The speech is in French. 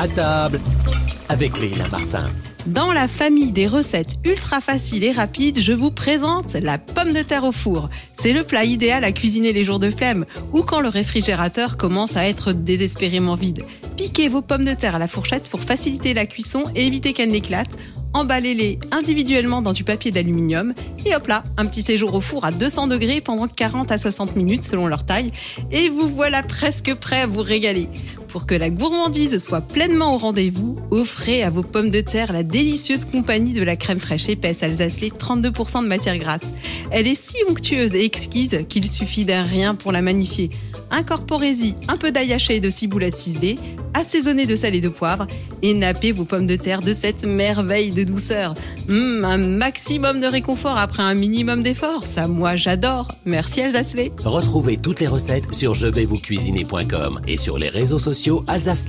À table avec Leila Martin. Dans la famille des recettes ultra faciles et rapides, je vous présente la pomme de terre au four. C'est le plat idéal à cuisiner les jours de flemme ou quand le réfrigérateur commence à être désespérément vide. Piquez vos pommes de terre à la fourchette pour faciliter la cuisson et éviter qu'elles n'éclatent. Emballez-les individuellement dans du papier d'aluminium et hop là, un petit séjour au four à 200 degrés pendant 40 à 60 minutes selon leur taille et vous voilà presque prêt à vous régaler. Pour que la gourmandise soit pleinement au rendez-vous, offrez à vos pommes de terre la délicieuse compagnie de la crème fraîche épaisse Alsace 32% de matière grasse. Elle est si onctueuse et exquise qu'il suffit d'un rien pour la magnifier. Incorporez-y un peu d'ail haché et de ciboulette ciselée, assaisonnez de sel et de poivre et nappez vos pommes de terre de cette merveille de douceur. Hum, un maximum de réconfort après un minimum d'effort, ça moi j'adore. Merci Alsace Retrouvez toutes les recettes sur je vais vous cuisiner.com et sur les réseaux sociaux Alsace